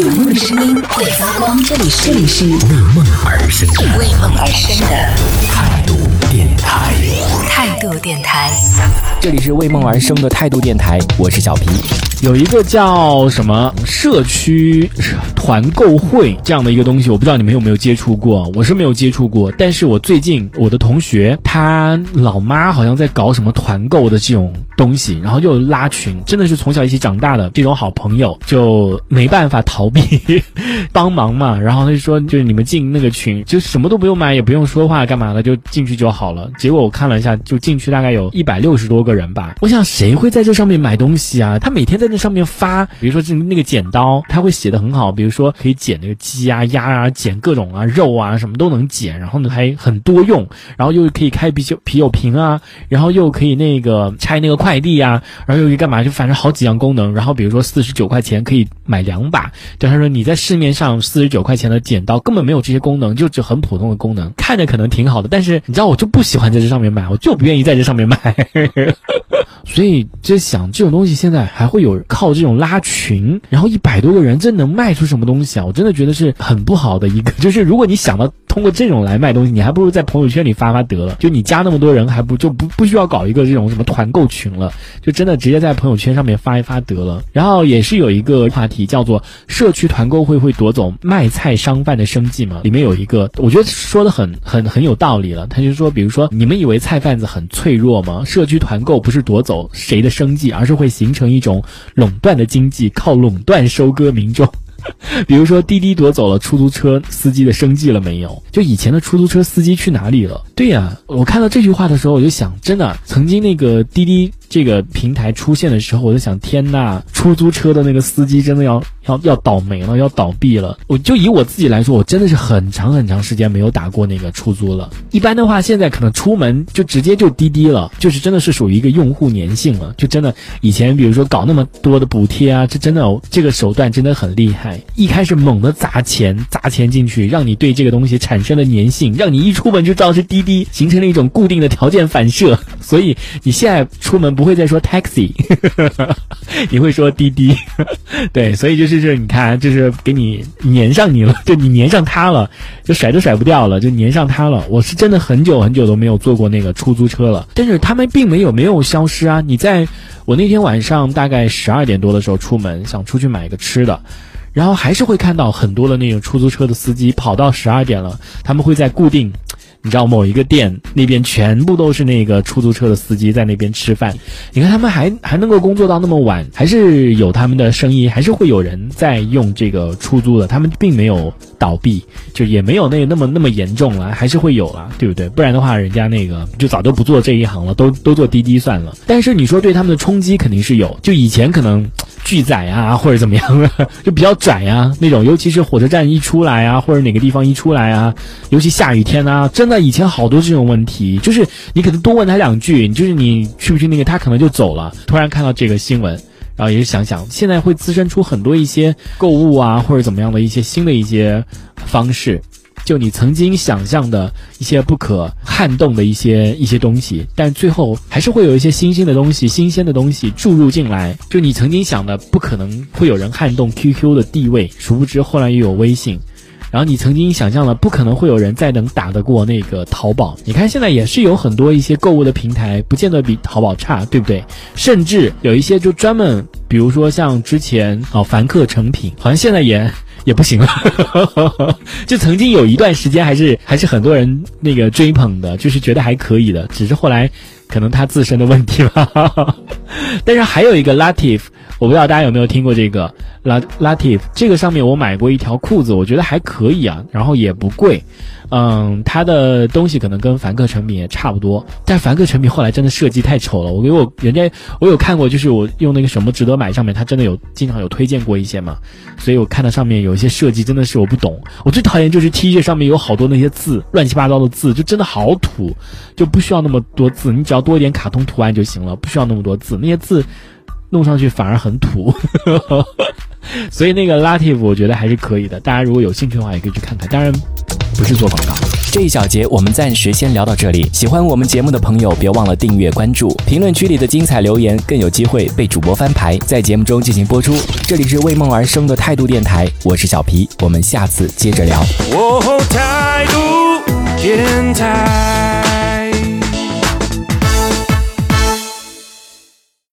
有梦的声音会发光，这里是这里是为梦而生为梦而生的态度电台。态度电台。这里是为梦而生的态度电台，我是小皮。有一个叫什么社区团购会这样的一个东西，我不知道你们有没有接触过，我是没有接触过。但是我最近我的同学他老妈好像在搞什么团购的这种东西，然后又拉群，真的是从小一起长大的这种好朋友，就没办法逃避帮忙嘛。然后他就说，就是你们进那个群，就什么都不用买，也不用说话，干嘛的，就进去就好了。结果我看了一下，就进去大概有一百六十多个人吧。我想谁会在这上面买东西啊？他每天在那上面发，比如说是那个剪刀，他会写的很好，比如说可以剪那个鸡啊、鸭啊，剪各种啊肉啊，什么都能剪。然后呢还很多用，然后又可以开啤酒啤酒瓶啊，然后又可以那个拆那个筷快递啊，然后又可以干嘛？就反正好几样功能。然后比如说四十九块钱可以买两把，就他说你在市面上四十九块钱的剪刀根本没有这些功能，就只很普通的功能，看着可能挺好的，但是你知道我就不喜欢在这上面买，我就不愿意在这上面买。所以就想这种东西现在还会有靠这种拉群，然后一百多个人，这能卖出什么东西啊？我真的觉得是很不好的一个。就是如果你想到通过这种来卖东西，你还不如在朋友圈里发发得了。就你加那么多人，还不就不不需要搞一个这种什么团购群了，就真的直接在朋友圈上面发一发得了。然后也是有一个话题叫做社区团购会会夺走卖菜商贩的生计吗？里面有一个，我觉得说的很很很有道理了。他就说，比如说你们以为菜贩子很脆弱吗？社区团购不是夺走。谁的生计，而是会形成一种垄断的经济，靠垄断收割民众。比如说，滴滴夺走了出租车司机的生计了没有？就以前的出租车司机去哪里了？对呀，我看到这句话的时候，我就想，真的，曾经那个滴滴这个平台出现的时候，我就想，天呐，出租车的那个司机真的要要要倒霉了，要倒闭了。我就以我自己来说，我真的是很长很长时间没有打过那个出租了。一般的话，现在可能出门就直接就滴滴了，就是真的是属于一个用户粘性了。就真的以前，比如说搞那么多的补贴啊，这真的这个手段真的很厉害。一开始猛的砸钱，砸钱进去，让你对这个东西产生了粘性，让你一出门就知道是滴滴，形成了一种固定的条件反射。所以你现在出门不会再说 taxi，你会说滴滴。对，所以就是这，你看，就是给你粘上你了，就你粘上它了，就甩都甩不掉了，就粘上它了。我是真的很久很久都没有坐过那个出租车了，但是他们并没有没有消失啊。你在我那天晚上大概十二点多的时候出门，想出去买个吃的。然后还是会看到很多的那种出租车的司机跑到十二点了，他们会在固定，你知道某一个店那边全部都是那个出租车的司机在那边吃饭。你看他们还还能够工作到那么晚，还是有他们的生意，还是会有人在用这个出租的，他们并没有倒闭，就也没有那那么那么严重了，还是会有了，对不对？不然的话，人家那个就早就不做这一行了，都都做滴滴算了。但是你说对他们的冲击肯定是有，就以前可能。拒载啊，或者怎么样的，就比较拽呀那种，尤其是火车站一出来啊，或者哪个地方一出来啊，尤其下雨天啊，真的以前好多这种问题，就是你可能多问他两句，就是你去不去那个，他可能就走了。突然看到这个新闻，然后也是想想，现在会滋生出很多一些购物啊，或者怎么样的一些新的一些方式。就你曾经想象的一些不可撼动的一些一些东西，但最后还是会有一些新兴的东西、新鲜的东西注入进来。就你曾经想的不可能会有人撼动 QQ 的地位，殊不知后来又有微信。然后你曾经想象了不可能会有人再能打得过那个淘宝，你看现在也是有很多一些购物的平台，不见得比淘宝差，对不对？甚至有一些就专门，比如说像之前啊凡客诚品，好像现在也。也不行了，就曾经有一段时间还是还是很多人那个追捧的，就是觉得还可以的，只是后来可能他自身的问题吧。但是还有一个 Latif，我不知道大家有没有听过这个 Latif，这个上面我买过一条裤子，我觉得还可以啊，然后也不贵。嗯，它的东西可能跟凡客诚品也差不多，但凡客诚品后来真的设计太丑了。我给我人家我有看过，就是我用那个什么值得买上面，它真的有经常有推荐过一些嘛，所以我看到上面有一些设计真的是我不懂。我最讨厌就是 T 恤上面有好多那些字，乱七八糟的字，就真的好土，就不需要那么多字，你只要多一点卡通图案就行了，不需要那么多字，那些字弄上去反而很土。所以那个 Latif 我觉得还是可以的，大家如果有兴趣的话也可以去看看，当然。不是做广告。这一小节我们暂时先聊到这里。喜欢我们节目的朋友，别忘了订阅关注，评论区里的精彩留言更有机会被主播翻牌，在节目中进行播出。这里是为梦而生的态度电台，我是小皮，我们下次接着聊。哦，态度电台。